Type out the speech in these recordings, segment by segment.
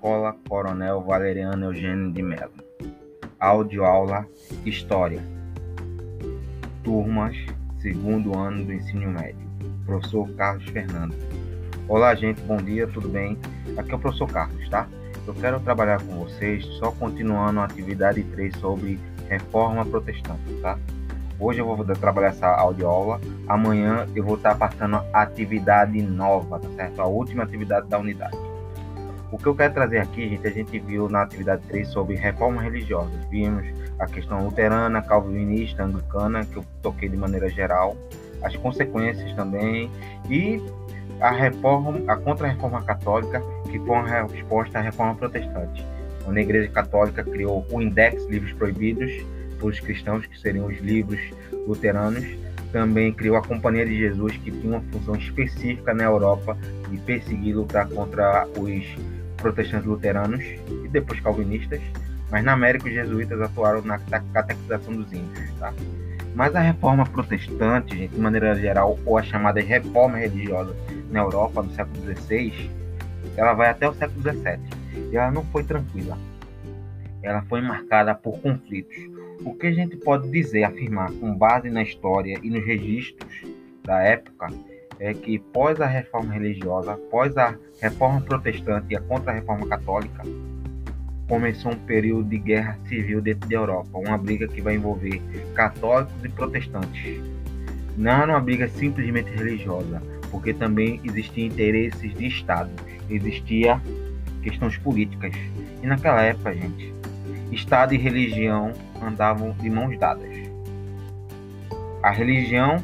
Escola Coronel Valeriano Eugênio de Mello. Audioaula História. Turmas, segundo ano do ensino médio. Professor Carlos Fernando. Olá, gente, bom dia, tudo bem? Aqui é o professor Carlos, tá? Eu quero trabalhar com vocês só continuando a atividade 3 sobre reforma protestante, tá? Hoje eu vou trabalhar essa audioaula. Amanhã eu vou estar passando a atividade nova, tá certo? A última atividade da unidade. O que eu quero trazer aqui, gente, a gente viu na atividade 3 sobre reformas religiosas. Vimos a questão luterana, calvinista, anglicana, que eu toquei de maneira geral, as consequências também e a reforma, a contra-reforma católica, que foi uma resposta à reforma protestante. A Igreja Católica criou o Index Livros Proibidos, para os cristãos, que seriam os livros luteranos. Também criou a Companhia de Jesus, que tinha uma função específica na Europa de perseguir e lutar contra os protestantes luteranos e depois calvinistas. Mas na América os jesuítas atuaram na catequização dos índios. Tá? Mas a reforma protestante, gente, de maneira geral, ou a chamada reforma religiosa na Europa do século XVI, ela vai até o século XVII. E ela não foi tranquila. Ela foi marcada por conflitos. O que a gente pode dizer, afirmar, com base na história e nos registros da época, é que pós a reforma religiosa, após a reforma protestante e a contra-reforma católica, começou um período de guerra civil dentro da Europa, uma briga que vai envolver católicos e protestantes. Não era uma briga simplesmente religiosa, porque também existiam interesses de Estado, existia questões políticas. E naquela época, gente, Estado e religião andavam de mãos dadas. A religião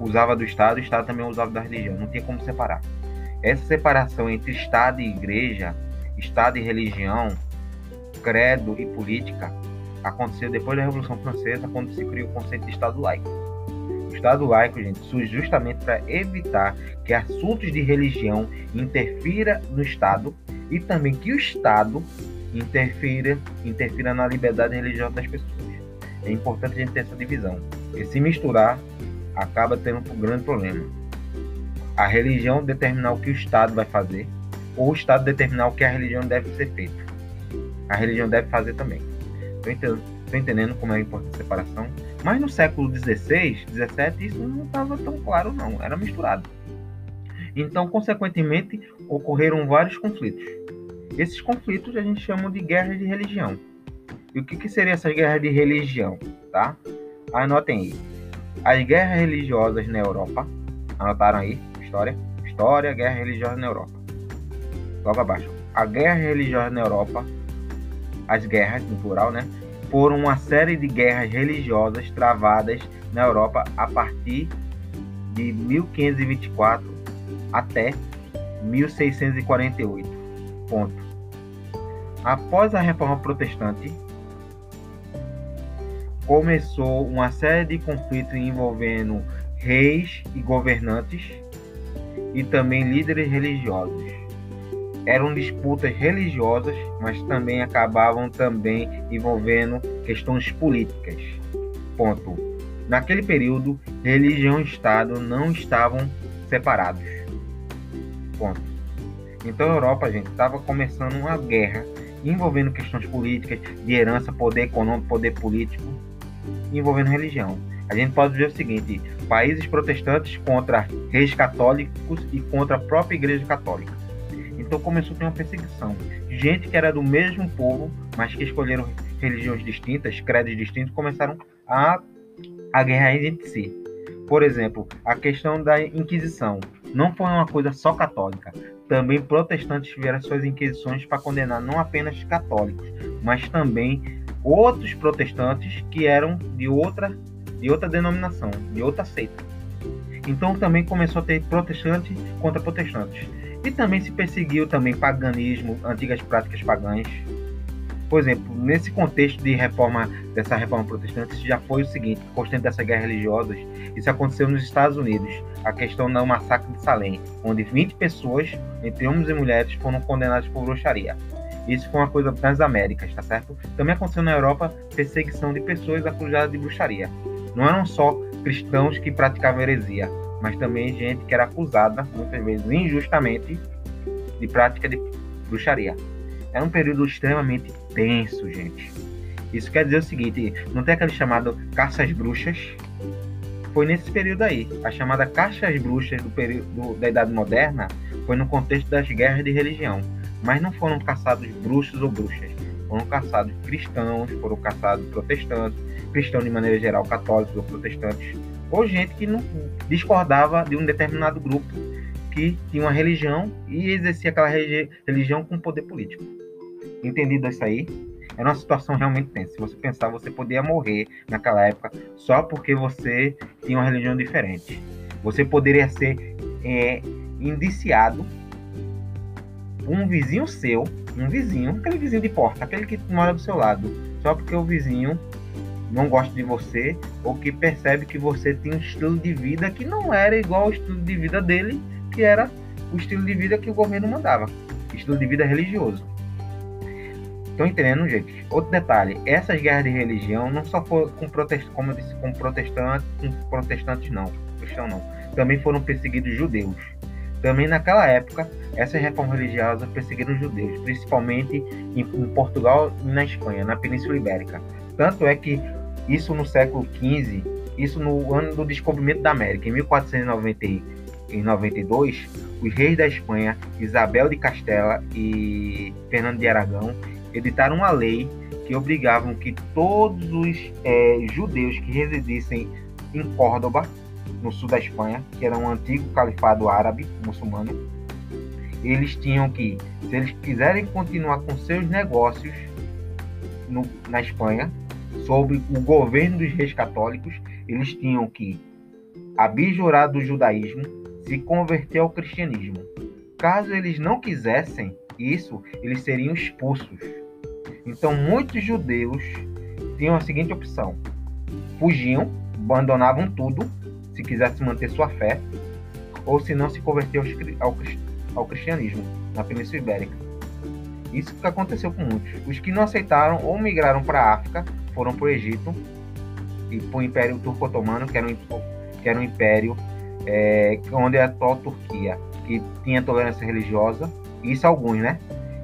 usava do Estado, o Estado também usava da religião, não tinha como separar. Essa separação entre Estado e Igreja, Estado e religião, credo e política, aconteceu depois da Revolução Francesa, quando se criou o conceito de Estado laico. O Estado laico, gente, surge justamente para evitar que assuntos de religião interfira no Estado e também que o Estado interfira, interfira na liberdade religiosa das pessoas. É importante a gente ter essa divisão. Porque se misturar, acaba tendo um grande problema. A religião determinar o que o Estado vai fazer, ou o Estado determinar o que a religião deve ser feito. A religião deve fazer também. Estou entendendo como é importante a separação. Mas no século XVI, XVII, isso não estava tão claro, não. Era misturado. Então, consequentemente, ocorreram vários conflitos. Esses conflitos a gente chama de guerras de religião. E o que, que seriam essas guerras de religião? Tá? Anotem aí. As guerras religiosas na Europa. Anotaram aí? História? História, guerra religiosa na Europa. Logo abaixo. A guerra religiosa na Europa, as guerras, no plural, né? Foram uma série de guerras religiosas travadas na Europa a partir de 1524 até 1648. Ponto. Após a reforma protestante, começou uma série de conflitos envolvendo reis e governantes e também líderes religiosos. Eram disputas religiosas, mas também acabavam também envolvendo questões políticas. Ponto. Naquele período, religião e Estado não estavam separados. Ponto. Então a Europa, gente, estava começando uma guerra envolvendo questões políticas, de herança, poder econômico, poder político, envolvendo religião. A gente pode ver o seguinte: países protestantes contra reis católicos e contra a própria Igreja Católica. Então começou a ter uma perseguição. Gente que era do mesmo povo, mas que escolheram religiões distintas, credos distintos, começaram a, a guerrear entre si. Por exemplo, a questão da Inquisição não foi uma coisa só católica. Também protestantes tiveram suas inquisições para condenar não apenas católicos, mas também outros protestantes que eram de outra, de outra denominação, de outra seita. Então também começou a ter protestantes contra protestantes. E também se perseguiu também paganismo, antigas práticas pagãs. Por exemplo, nesse contexto de reforma dessa reforma protestante, já foi o seguinte, constante dessas guerras religiosas, isso aconteceu nos Estados Unidos, a questão do massacre de Salem, onde 20 pessoas, entre homens e mulheres, foram condenadas por bruxaria. Isso foi uma coisa nas Américas, tá certo? Também aconteceu na Europa perseguição de pessoas acusadas de bruxaria. Não eram só cristãos que praticavam heresia, mas também gente que era acusada, muitas vezes injustamente, de prática de bruxaria. Era um período extremamente tenso, gente. Isso quer dizer o seguinte: não tem aquele chamado caça às bruxas? Foi nesse período aí. A chamada caça às bruxas do período da Idade Moderna foi no contexto das guerras de religião. Mas não foram caçados bruxos ou bruxas. Foram caçados cristãos, foram caçados protestantes, cristãos de maneira geral, católicos ou protestantes, ou gente que não discordava de um determinado grupo que tinha uma religião e exercia aquela religião com poder político. Entendido isso aí? Era uma situação realmente tensa. Se você pensar, você poderia morrer naquela época só porque você tinha uma religião diferente. Você poderia ser é, indiciado um vizinho seu, um vizinho, aquele vizinho de porta, aquele que mora do seu lado, só porque o vizinho não gosta de você ou que percebe que você tem um estilo de vida que não era igual ao estilo de vida dele, que era o estilo de vida que o governo mandava, estilo de vida religioso. Estão entendendo, gente? Outro detalhe, essas guerras de religião não só foram com protest, como eu disse, com protestantes, com protestantes não, cristão não. Também foram perseguidos judeus. Também naquela época, essas reformas religiosas perseguiram judeus, principalmente em, em Portugal e na Espanha, na Península Ibérica. Tanto é que isso no século XV, isso no ano do descobrimento da América, em 1492, os reis da Espanha, Isabel de Castela e Fernando de Aragão, editaram uma lei que obrigavam que todos os é, judeus que residissem em Córdoba, no sul da Espanha, que era um antigo califado árabe muçulmano, eles tinham que, se eles quiserem continuar com seus negócios no, na Espanha, sob o governo dos reis católicos, eles tinham que abjurar do judaísmo, se converter ao cristianismo. Caso eles não quisessem isso, eles seriam expulsos. Então, muitos judeus tinham a seguinte opção: fugiam, abandonavam tudo, se quisessem manter sua fé, ou se não se converter ao, ao cristianismo na Península Ibérica. Isso que aconteceu com muitos. Os que não aceitaram ou migraram para a África foram para o Egito e para o Império Turco-Otomano, que era um, que era um império é, onde é a atual Turquia, que tinha tolerância religiosa, isso alguns, né?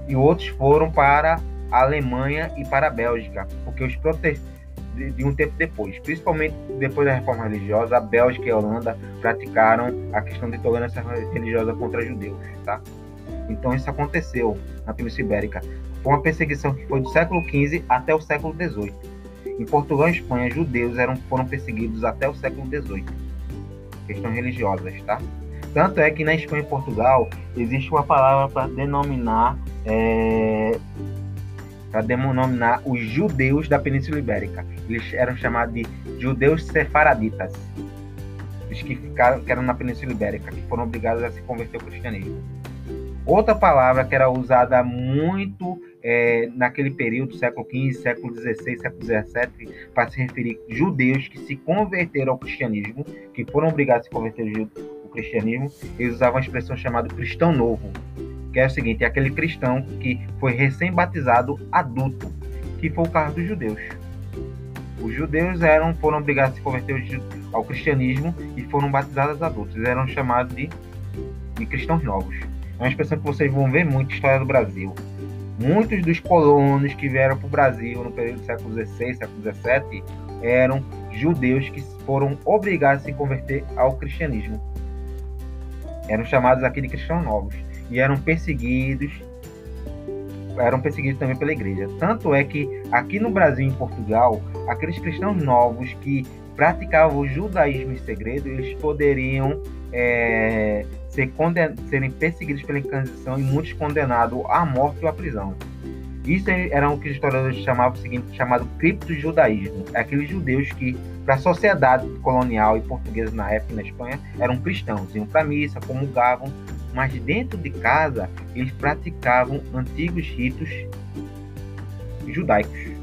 E outros foram para a Alemanha e para a Bélgica, porque os protestantes de, de, um tempo depois, principalmente depois da reforma religiosa, a Bélgica e a Holanda praticaram a questão de tolerância religiosa contra judeus, tá? Então isso aconteceu na Península Ibérica. Foi uma perseguição que foi do século XV até o século XVIII. Em Portugal e Espanha, judeus eram, foram perseguidos até o século XVIII. Questões religiosas, tá? Tanto é que na Espanha e Portugal existe uma palavra para denominar é, para denominar os judeus da Península Ibérica. Eles eram chamados de judeus sefaraditas, os que ficaram que eram na Península Ibérica, que foram obrigados a se converter ao cristianismo. Outra palavra que era usada muito é, naquele período, século XV, século XVI, século XVII, para se referir a judeus que se converteram ao cristianismo, que foram obrigados a se converter ao cristianismo, eles usavam a expressão chamada cristão novo, que é o seguinte, é aquele cristão que foi recém-batizado adulto, que foi o caso dos judeus. Os judeus eram, foram obrigados a se converter ao cristianismo e foram batizados adultos. Eram chamados de, de cristãos novos. É uma expressão que vocês vão ver muito na história do Brasil. Muitos dos colonos que vieram para o Brasil no período do século XVI, século XVII, eram judeus que foram obrigados a se converter ao cristianismo. Eram chamados aqui de cristãos novos e eram perseguidos eram perseguidos também pela igreja. Tanto é que aqui no Brasil e em Portugal, aqueles cristãos novos que praticavam o judaísmo em segredo, eles poderiam é, ser serem perseguidos pela Inquisição e muitos condenados à morte ou à prisão. Isso era o que os historiadores chamavam o seguinte, chamado cripto-judaísmo. É aqueles judeus que, para a sociedade colonial e portuguesa na época na Espanha, eram cristãos, iam para a missa, comungavam, mas dentro de casa eles praticavam antigos ritos judaicos.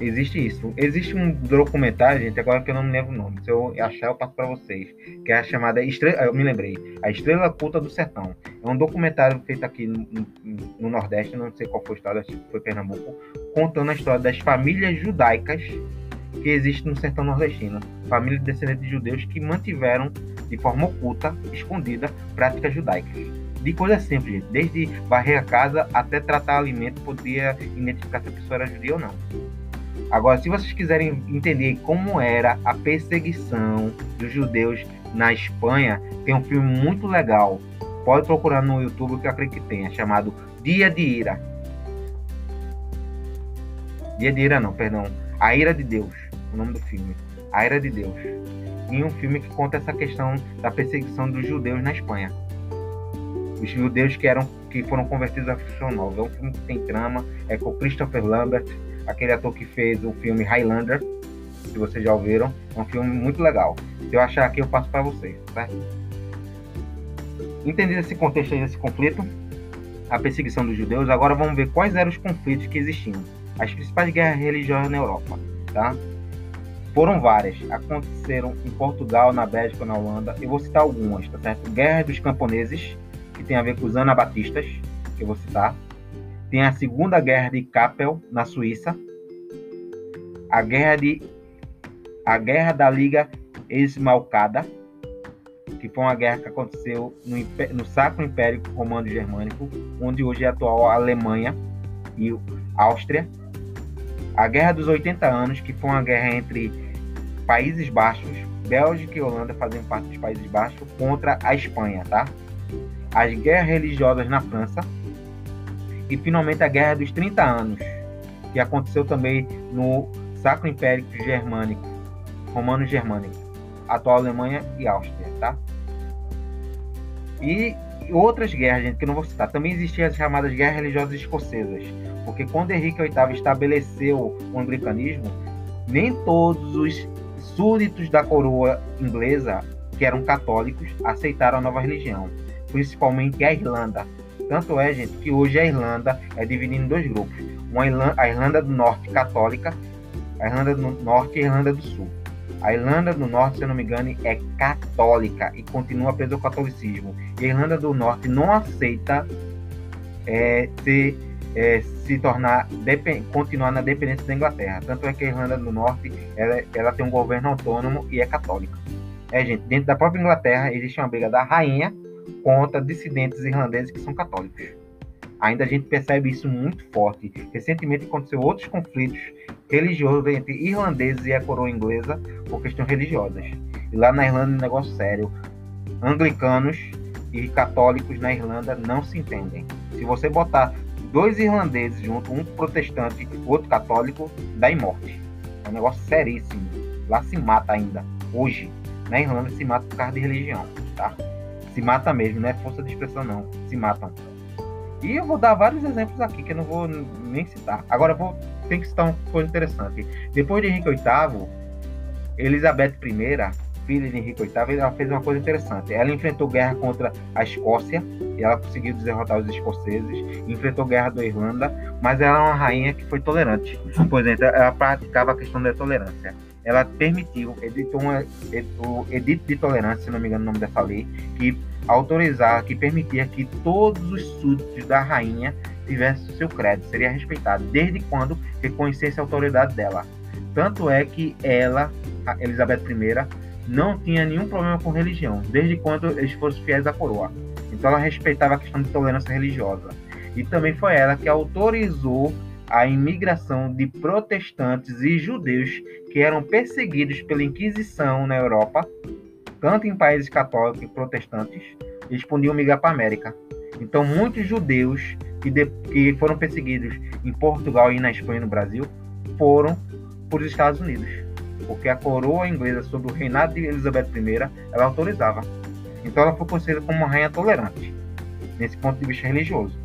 Existe isso. Existe um documentário, gente, agora que eu não me lembro o nome. Se eu achar, eu passo para vocês. Que é a chamada Estrela. Eu me lembrei. A Estrela Culta do Sertão. É um documentário feito aqui no, no Nordeste, não sei qual foi o estado, acho que foi Pernambuco, contando a história das famílias judaicas que existem no sertão nordestino. Famílias descendentes de judeus que mantiveram de forma oculta, escondida, práticas judaicas. de coisas simples, desde varrer a casa até tratar alimento, podia identificar se a pessoa era judia ou não. Agora, se vocês quiserem entender como era a perseguição dos judeus na Espanha, tem um filme muito legal. Pode procurar no YouTube que eu acredito que tenha, chamado Dia de Ira. Dia de Ira não, perdão. A Ira de Deus, o nome do filme. A Ira de Deus. E um filme que conta essa questão da perseguição dos judeus na Espanha. Os judeus que eram que foram convertidos à Cristo Nova. É um filme que tem trama, é com Christopher Lambert, aquele ator que fez o filme Highlander, se vocês já ouviram. É um filme muito legal. Se eu achar aqui, eu passo para vocês, certo? Entendido esse contexto aí desse conflito, a perseguição dos judeus, agora vamos ver quais eram os conflitos que existiam. As principais guerras religiosas na Europa, tá? Foram várias, aconteceram em Portugal, na Bélgica, na Holanda. Eu vou citar algumas, tá certo? Guerra dos Camponeses, que tem a ver com os anabatistas, que eu vou citar. Tem a Segunda Guerra de Kappel, na Suíça. A Guerra de a Guerra da Liga Esmalcada, que foi uma guerra que aconteceu no, no Sacro Império Romano Germânico, onde hoje é a atual Alemanha e Áustria. A Guerra dos 80 Anos, que foi uma guerra entre Países Baixos, Bélgica e Holanda fazendo parte dos Países Baixos, contra a Espanha, tá? As guerras religiosas na França. E finalmente a Guerra dos 30 Anos, que aconteceu também no Sacro Império Germânico, romano-germânico, atual Alemanha e Áustria, tá? E outras guerras, gente, que eu não vou citar. Também existiam as chamadas guerras religiosas escocesas, porque quando Henrique VIII estabeleceu o anglicanismo, nem todos os súditos da coroa inglesa, que eram católicos, aceitaram a nova religião, principalmente a Irlanda. Tanto é, gente, que hoje a Irlanda é dividida em dois grupos: uma Irlanda, a Irlanda do Norte católica, a Irlanda do Norte e a Irlanda do Sul. A Irlanda do Norte, se eu não me engano, é católica e continua preso ao catolicismo. E a Irlanda do Norte não aceita é, se, é, se tornar continuar na dependência da Inglaterra. Tanto é que a Irlanda do Norte ela, ela tem um governo autônomo e é católica. É, gente, dentro da própria Inglaterra existe uma briga da rainha contra dissidentes irlandeses que são católicos. Ainda a gente percebe isso muito forte. Recentemente aconteceu outros conflitos religiosos entre irlandeses e a coroa inglesa por questões religiosas. E lá na Irlanda é um negócio sério. Anglicanos e católicos na Irlanda não se entendem. Se você botar dois irlandeses junto, um protestante e outro católico, dá em morte. É um negócio seríssimo. Lá se mata ainda. Hoje, na Irlanda se mata por causa de religião, tá? Se mata mesmo, não é força de expressão não. Se matam. E eu vou dar vários exemplos aqui que eu não vou nem citar. Agora vou tem que citar uma coisa interessante. Depois de Henrique VIII, Elizabeth I, filha de Henrique VIII, ela fez uma coisa interessante. Ela enfrentou guerra contra a Escócia e ela conseguiu derrotar os escoceses. Enfrentou guerra da Irlanda, mas ela é uma rainha que foi tolerante. Por exemplo, ela praticava a questão da tolerância. Ela permitiu, editou uma, o Edito de Tolerância, se não me engano o nome dessa lei, que autorizar, que permitia que todos os súditos da rainha tivessem seu crédito, seria respeitado, desde quando reconhecesse a autoridade dela. Tanto é que ela, Elizabeth I, não tinha nenhum problema com religião, desde quando eles fossem fiéis à coroa. Então ela respeitava a questão de tolerância religiosa. E também foi ela que autorizou a imigração de protestantes e judeus que eram perseguidos pela Inquisição na Europa tanto em países católicos e protestantes, eles podiam migrar para a América. Então, muitos judeus que, de, que foram perseguidos em Portugal e na Espanha e no Brasil foram para os Estados Unidos, porque a coroa inglesa sob o reinado de Elizabeth I ela autorizava. Então, ela foi conhecida como uma rainha tolerante, nesse ponto de vista religioso,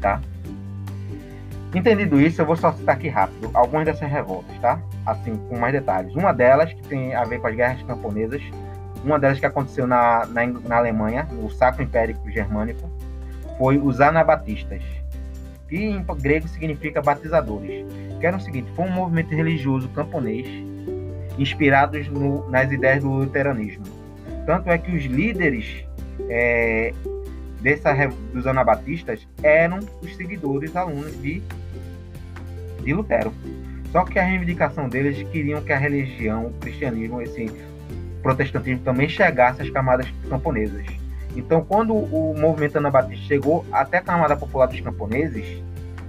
tá? Entendido isso, eu vou só citar aqui rápido algumas dessas revoltas, tá? Assim, com mais detalhes. Uma delas, que tem a ver com as guerras camponesas, uma delas que aconteceu na, na, na Alemanha, no Sacro Império Germânico, foi os anabatistas, que em grego significa batizadores, que era o seguinte, foi um movimento religioso camponês inspirados no, nas ideias do luteranismo. Tanto é que os líderes é, dessa, dos anabatistas eram os seguidores alunos de, de Lutero. Só que a reivindicação deles queriam que a religião, o cristianismo, esse protestantismo também chegasse às camadas camponesas. Então, quando o movimento anabatista chegou até a camada popular dos camponeses,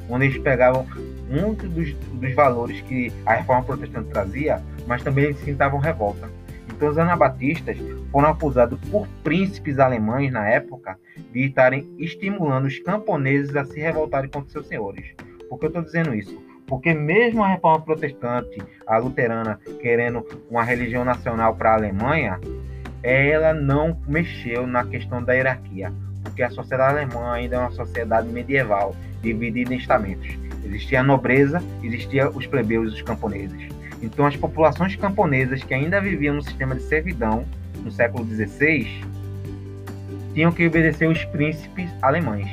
onde eles pegavam muitos dos, dos valores que a reforma protestante trazia, mas também eles sentavam revolta. Então, os anabatistas foram acusados por príncipes alemães na época de estarem estimulando os camponeses a se revoltarem contra seus senhores. Por que eu estou dizendo isso? Porque mesmo a reforma protestante, a luterana, querendo uma religião nacional para a Alemanha, ela não mexeu na questão da hierarquia, porque a sociedade alemã ainda é uma sociedade medieval, dividida em estamentos. Existia a nobreza, existia os plebeus e os camponeses. Então, as populações camponesas que ainda viviam no sistema de servidão no século XVI tinham que obedecer os príncipes alemães.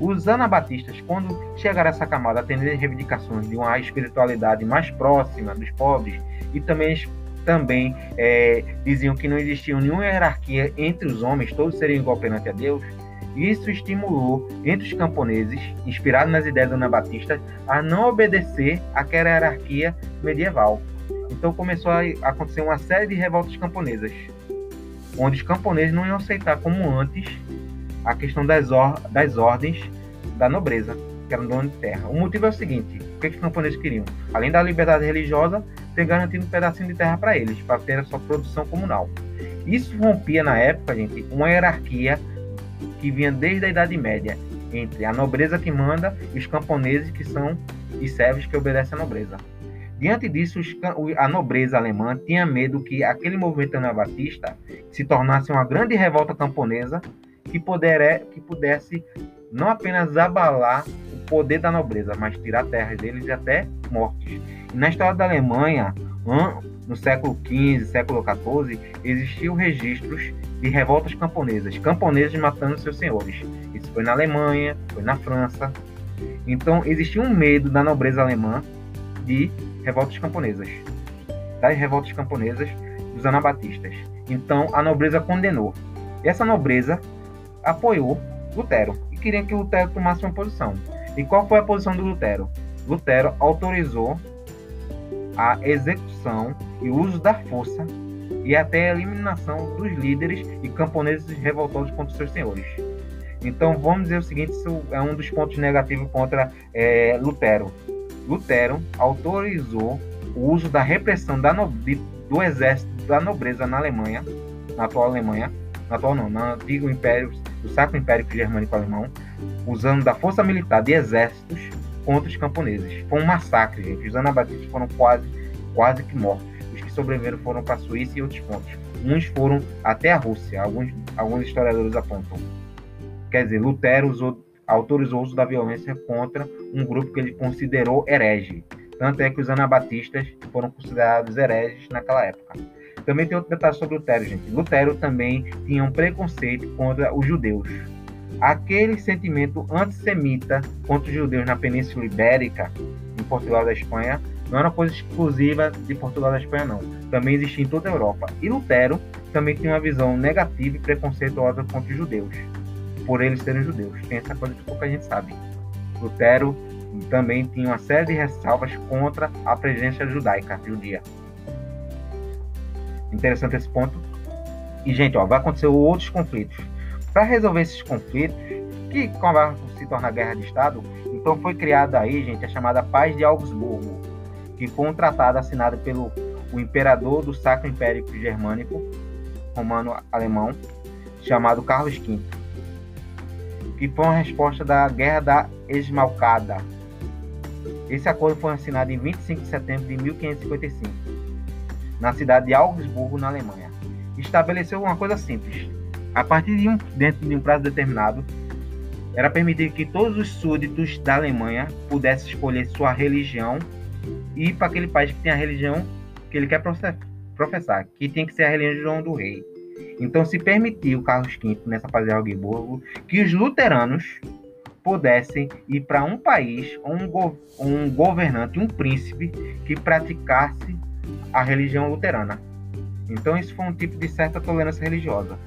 Os anabatistas, quando chegaram a essa camada, atendendo reivindicações de uma espiritualidade mais próxima dos pobres e também também é, diziam que não existia nenhuma hierarquia entre os homens, todos seriam igual perante a Deus, isso estimulou entre os camponeses, inspirado nas ideias do anabatistas, a não obedecer àquela hierarquia medieval. Então começou a acontecer uma série de revoltas camponesas, onde os camponeses não iam aceitar como antes a questão das, or das ordens da nobreza, que eram donos de terra. O motivo é o seguinte: o que, que os camponeses queriam? Além da liberdade religiosa, ter garantido um pedacinho de terra para eles, para ter a sua produção comunal. Isso rompia na época, gente, uma hierarquia que vinha desde a Idade Média, entre a nobreza que manda e os camponeses que são e servos que obedecem à nobreza. Diante disso, a nobreza alemã tinha medo que aquele movimento anabatista se tornasse uma grande revolta camponesa que, que pudesse não apenas abalar o poder da nobreza, mas tirar terras deles e até mortes. E na história da Alemanha, no século XV, século XIV, existiam registros de revoltas camponesas, camponeses matando seus senhores. Isso foi na Alemanha, foi na França. Então existia um medo da nobreza alemã de revoltas camponesas, das revoltas camponesas dos anabatistas. Então a nobreza condenou. E essa nobreza apoiou Lutero e queria que Lutero tomasse uma posição. E qual foi a posição do Lutero? Lutero autorizou a execução e uso da força e até a eliminação dos líderes e camponeses revoltosos contra seus senhores. Então vamos dizer o seguinte, isso é um dos pontos negativos contra é, Lutero. Lutero autorizou o uso da repressão da no, do exército da nobreza na Alemanha, na atual Alemanha, na atual não, no antigo império, do Sacro Império Germânico Alemão, usando da força militar de exércitos contra os camponeses. Foi um massacre, gente. Os anabatistas foram quase, quase que mortos. Que sobreviveram foram para a Suíça e outros pontos. Uns foram até a Rússia, alguns, alguns historiadores apontam. Quer dizer, Lutero usou, autorizou o uso da violência contra um grupo que ele considerou herege. Tanto é que os anabatistas foram considerados hereges naquela época. Também tem outro detalhe sobre Lutero, gente. Lutero também tinha um preconceito contra os judeus aquele sentimento antissemita contra os judeus na Península Ibérica, em Portugal da Espanha, não era uma coisa exclusiva de Portugal da Espanha, não. Também existia em toda a Europa. E Lutero também tinha uma visão negativa e preconceituosa contra os judeus, por eles serem judeus. Tem essa coisa que pouca gente sabe. Lutero também tinha uma série de ressalvas contra a presença judaica, judia. Interessante esse ponto. E, gente, ó, vai acontecer outros conflitos. Para resolver esses conflitos, que se tornar guerra de Estado, então foi criada aí, gente, a chamada Paz de Augsburgo, que foi um tratado assinado pelo o imperador do Sacro Império Germânico, romano-alemão, chamado Carlos V, que foi uma resposta da Guerra da Esmalcada. Esse acordo foi assinado em 25 de setembro de 1555, na cidade de Augsburgo, na Alemanha. Estabeleceu uma coisa simples: a partir de um, dentro de um prazo determinado, era permitido que todos os súditos da Alemanha pudessem escolher sua religião ir para aquele país que tem a religião que ele quer professar, que tem que ser a religião do rei. Então se permitiu Carlos V nessa fase de Augsburgo que os luteranos pudessem ir para um país um, go um governante, um príncipe que praticasse a religião luterana. Então isso foi um tipo de certa tolerância religiosa.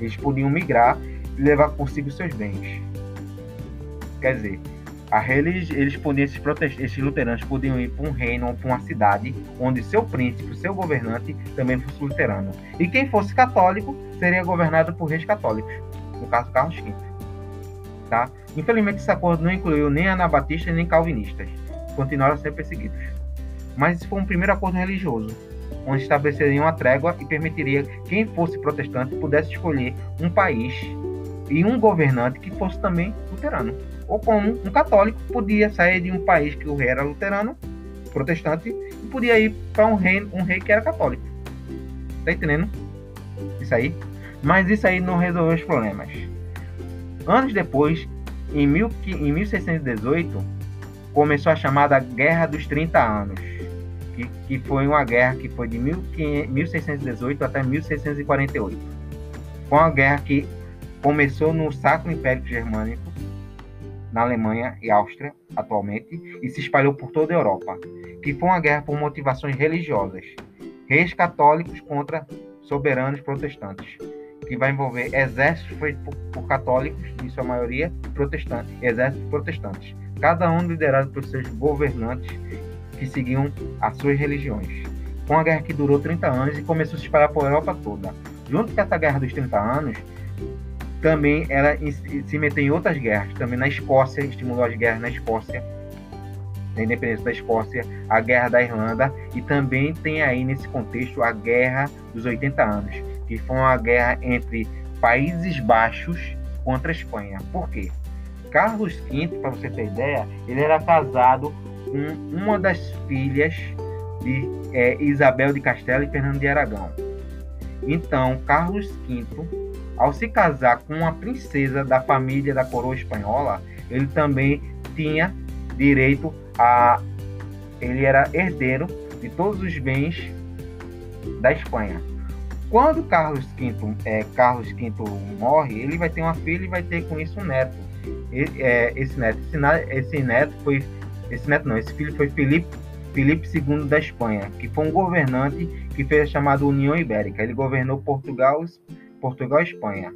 Eles podiam migrar e levar consigo seus bens. Quer dizer, a religi eles podiam, esses, esses luteranos podiam ir para um reino ou para uma cidade onde seu príncipe, seu governante, também fosse luterano. E quem fosse católico seria governado por reis católicos. no caso Carlos V. Tá? Infelizmente, esse acordo não incluiu nem anabatistas nem calvinistas, continuaram a ser perseguidos. Mas esse foi um primeiro acordo religioso, onde estabeleceria uma trégua e permitiria que quem fosse protestante pudesse escolher um país e um governante que fosse também luterano. Ou como um católico podia sair de um país que o rei era luterano, protestante, e podia ir para um rei, um rei que era católico. Tá entendendo? Isso aí. Mas isso aí não resolveu os problemas. Anos depois, em, mil, em 1618, começou a chamada Guerra dos 30 Anos, que, que foi uma guerra que foi de 1618 até 1648. Foi uma guerra que começou no Sacro Império Germânico, na Alemanha e Áustria, atualmente, e se espalhou por toda a Europa, que foi uma guerra por motivações religiosas, reis católicos contra soberanos protestantes, que vai envolver exércitos feitos por, por católicos, em sua maioria, protestantes, exércitos protestantes, cada um liderado por seus governantes que seguiam as suas religiões. Foi uma guerra que durou 30 anos e começou a se espalhar por Europa toda. Junto com essa guerra dos 30 anos, também ela se meteu em outras guerras. Também na Escócia, estimulou as guerras na Escócia, na independência da Escócia, a guerra da Irlanda e também tem aí nesse contexto a guerra dos 80 anos, que foi uma guerra entre Países Baixos contra a Espanha. Por quê? Carlos V, para você ter ideia, ele era casado com uma das filhas de é, Isabel de Castela e Fernando de Aragão. Então, Carlos V, ao se casar com uma princesa da família da coroa espanhola, ele também tinha direito a. Ele era herdeiro de todos os bens da Espanha. Quando Carlos V, é, Carlos V morre, ele vai ter uma filha e vai ter com isso um neto. E, é, esse neto, esse, esse, neto foi, esse neto não, esse filho foi Felipe, Felipe II da Espanha, que foi um governante que fez a chamada União Ibérica. Ele governou Portugal, Portugal e Espanha.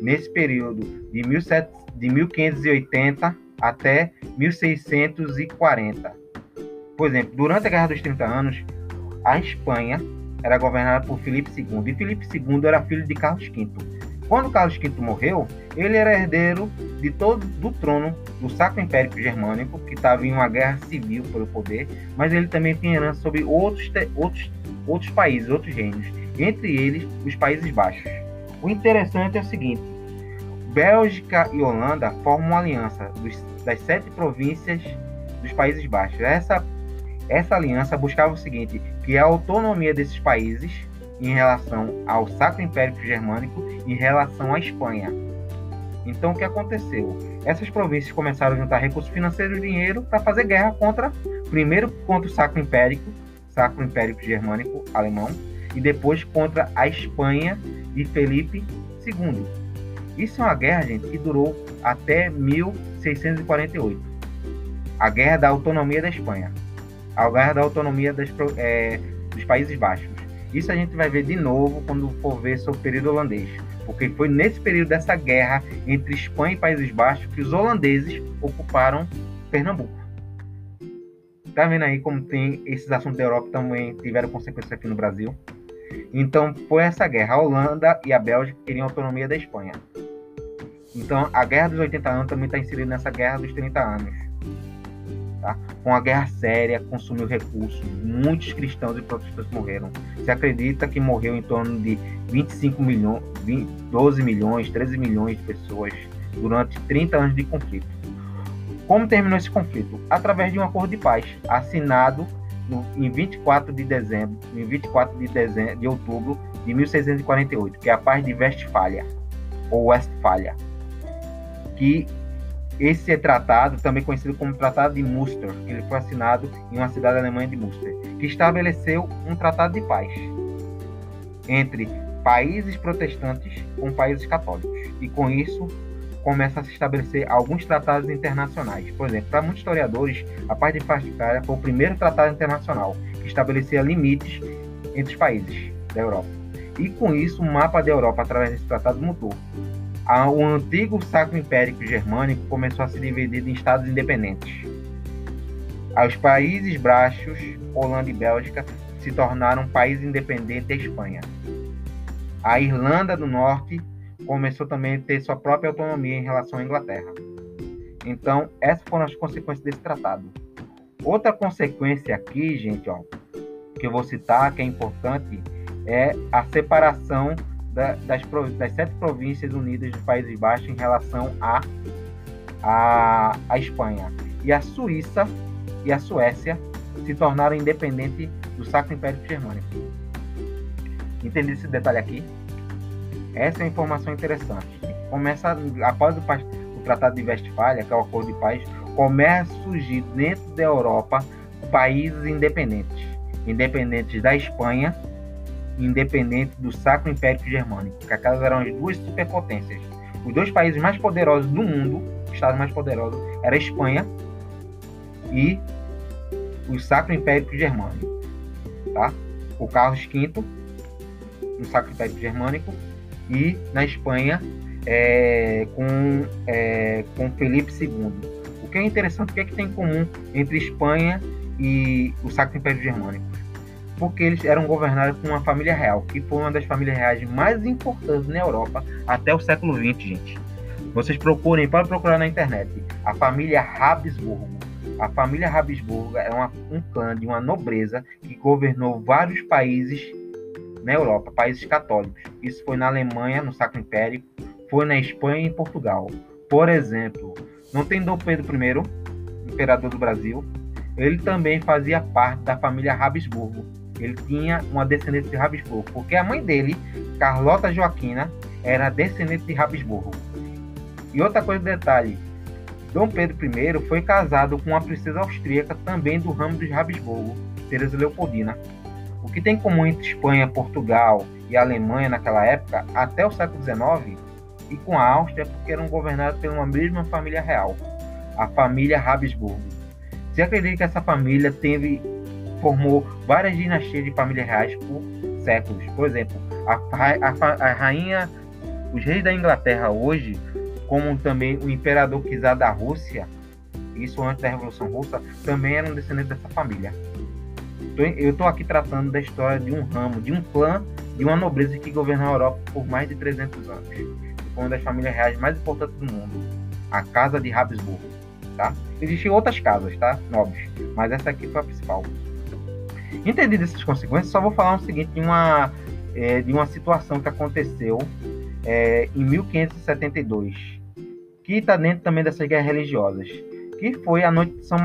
Nesse período de, 17, de 1580 até 1640. Por exemplo, durante a Guerra dos 30 Anos, a Espanha era governada por Filipe II, e Filipe II era filho de Carlos V. Quando Carlos V morreu, ele era herdeiro de todo do trono do Sacro Império Germânico, que estava em uma guerra civil pelo poder, mas ele também tinha herança sobre outros, outros, outros países, outros reinos, entre eles os Países Baixos. O interessante é o seguinte: Bélgica e Holanda formam uma aliança dos, das sete províncias dos Países Baixos. Essa, essa aliança buscava o seguinte: que a autonomia desses países em relação ao Sacro Império Germânico em relação à Espanha. Então, o que aconteceu? Essas províncias começaram a juntar recursos financeiros e dinheiro para fazer guerra contra, primeiro contra o Sacro Império, Sacro Império Germânico alemão, e depois contra a Espanha de Felipe II. Isso é uma guerra, gente, que durou até 1648. A Guerra da Autonomia da Espanha. A Guerra da Autonomia das, é, dos Países Baixos. Isso a gente vai ver de novo quando for ver sobre o período holandês. Porque foi nesse período dessa guerra entre Espanha e Países Baixos que os holandeses ocuparam Pernambuco. Tá vendo aí como tem esses assuntos da Europa também tiveram consequências aqui no Brasil? Então foi essa guerra. A Holanda e a Bélgica queriam autonomia da Espanha. Então, a Guerra dos 80 anos também está inserida nessa Guerra dos 30 anos. Tá? Uma guerra séria, consumiu recursos, muitos cristãos e protestantes morreram. Se acredita que morreu em torno de 25 milhões, 20, 12 milhões, 13 milhões de pessoas durante 30 anos de conflito. Como terminou esse conflito? Através de um acordo de paz assinado no, em 24 de dezembro, em 24 de, dezembro, de outubro de 1648, que é a Paz de Westfália ou Westfália que esse tratado, também conhecido como Tratado de Münster, ele foi assinado em uma cidade alemã de Münster, que estabeleceu um tratado de paz entre países protestantes com países católicos. E com isso começa a se estabelecer alguns tratados internacionais. Por exemplo, para muitos historiadores, a paz de Westfália foi o primeiro tratado internacional que estabelecia limites entre os países da Europa. E com isso, o mapa da Europa, através desse tratado, mudou o antigo Sacro Império Germânico começou a se dividir em estados independentes. Os Países Baixos, Holanda e Bélgica se tornaram países independentes da Espanha. A Irlanda do Norte começou também a ter sua própria autonomia em relação à Inglaterra. Então, essas foram as consequências desse tratado. Outra consequência aqui, gente, ó, que eu vou citar, que é importante, é a separação da, das, das, sete províncias unidas dos Países Baixos em relação à a, a, a, Espanha. E a Suíça e a Suécia se tornaram independentes do Sacro Império Germânico. Entendi esse detalhe aqui? Essa é uma informação interessante. Começa após o, o Tratado de Westfália, que é o Acordo de Paz, começa a surgir dentro da Europa países independentes, independentes da Espanha, independentes do Sacro Império Germânico, que aquelas eram as duas superpotências. Os dois países mais poderosos do mundo, os estados mais poderosos, era a Espanha e o Sacro Império Germânico, tá? O Carlos V, no Sacro Império Germânico, e na Espanha é, com, é, com Felipe II. O que é interessante, o que é que tem em comum entre Espanha e o Sacro Império Germânico? Porque eles eram governados por uma família real, que foi uma das famílias reais mais importantes na Europa até o século XX, gente. Vocês procurem, podem procurar na internet, a família Habsburgo. A família Habsburgo é uma, um clã de uma nobreza que governou vários países na Europa, países católicos. Isso foi na Alemanha, no Sacro Império, foi na Espanha e Portugal. Por exemplo, não tem Dom Pedro I, imperador do Brasil, ele também fazia parte da família Habsburgo. Ele tinha uma descendente de Habsburgo, porque a mãe dele, Carlota Joaquina, era descendente de Habsburgo. E outra coisa, detalhe, Dom Pedro I foi casado com uma princesa austríaca também do ramo dos Habsburgo, Teresa Leopoldina. O que tem em comum entre Espanha, Portugal e Alemanha naquela época, até o século XIX, e com a Áustria, é porque eram governados por uma mesma família real, a família Habsburgo. Se acredita que essa família teve, formou várias dinastias de famílias reais por séculos. Por exemplo, a, a, a rainha, os reis da Inglaterra hoje, como também o imperador czar da Rússia, isso antes da Revolução Russa, também eram descendentes dessa família. Eu estou aqui tratando da história de um ramo, de um clã, de uma nobreza que governou a Europa por mais de 300 anos. Foi uma das famílias reais mais importantes do mundo, a Casa de Habsburgo. Tá? Existiam outras casas, tá? Nobres, mas essa aqui foi a principal. Entendido essas consequências, só vou falar o seguinte de uma, é, de uma situação que aconteceu é, em 1572, que está dentro também dessas guerras religiosas que foi a noite de São,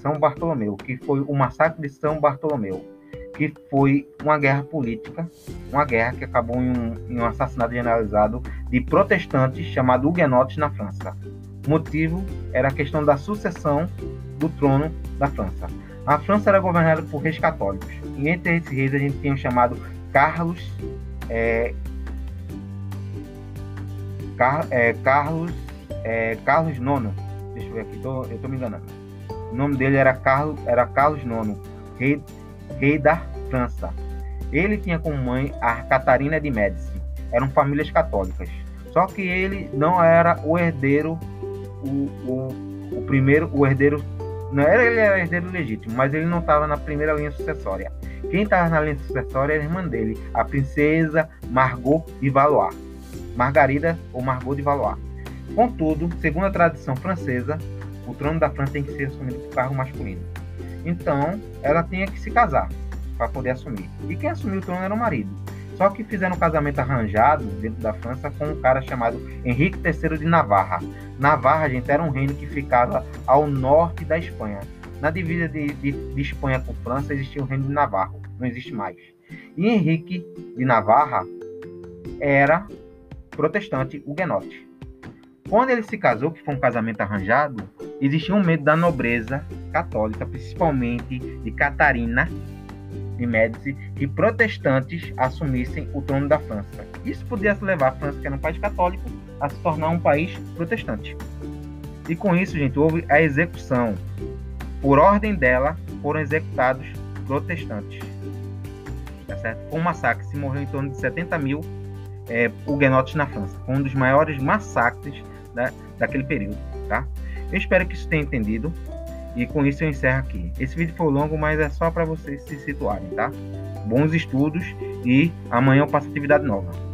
São Bartolomeu, que foi o massacre de São Bartolomeu, que foi uma guerra política, uma guerra que acabou em um, em um assassinato generalizado de protestantes chamados huguenotes na França. O motivo era a questão da sucessão do trono da França. A França era governada por reis católicos, e entre esses reis a gente tinha o chamado Carlos, é, Car, é, Carlos, é, Carlos IX, Deixa eu ver aqui, tô, eu tô me enganando. O nome dele era Carlos, era Carlos IX, rei, rei da França. Ele tinha como mãe a Catarina de Médici. Eram famílias católicas. Só que ele não era o herdeiro, o, o, o primeiro, o herdeiro. Não era ele era herdeiro legítimo, mas ele não estava na primeira linha sucessória. Quem estava na linha sucessória era a irmã dele, a princesa Margot de Valois. Margarida ou Margot de Valois. Contudo, segundo a tradição francesa, o trono da França tem que ser assumido por cargo masculino. Então, ela tinha que se casar para poder assumir. E quem assumiu o trono era o marido. Só que fizeram um casamento arranjado dentro da França com um cara chamado Henrique III de Navarra. Navarra, gente, era um reino que ficava ao norte da Espanha. Na divisa de, de, de Espanha com França existia o reino de Navarra, não existe mais. E Henrique de Navarra era protestante huguenote. Quando ele se casou, que foi um casamento arranjado, existia um medo da nobreza católica, principalmente de Catarina de Médici, que protestantes assumissem o trono da França. Isso podia levar a França, que era um país católico, a se tornar um país protestante. E com isso, gente, houve a execução. Por ordem dela, foram executados protestantes. Tá certo? Foi um massacre, se morreu em torno de 70 mil é, huguenotes na França. Foi um dos maiores massacres da, daquele período, tá? Eu espero que isso tenha entendido e com isso eu encerro aqui. Esse vídeo foi longo, mas é só para vocês se situarem, tá? Bons estudos e amanhã eu passo atividade nova.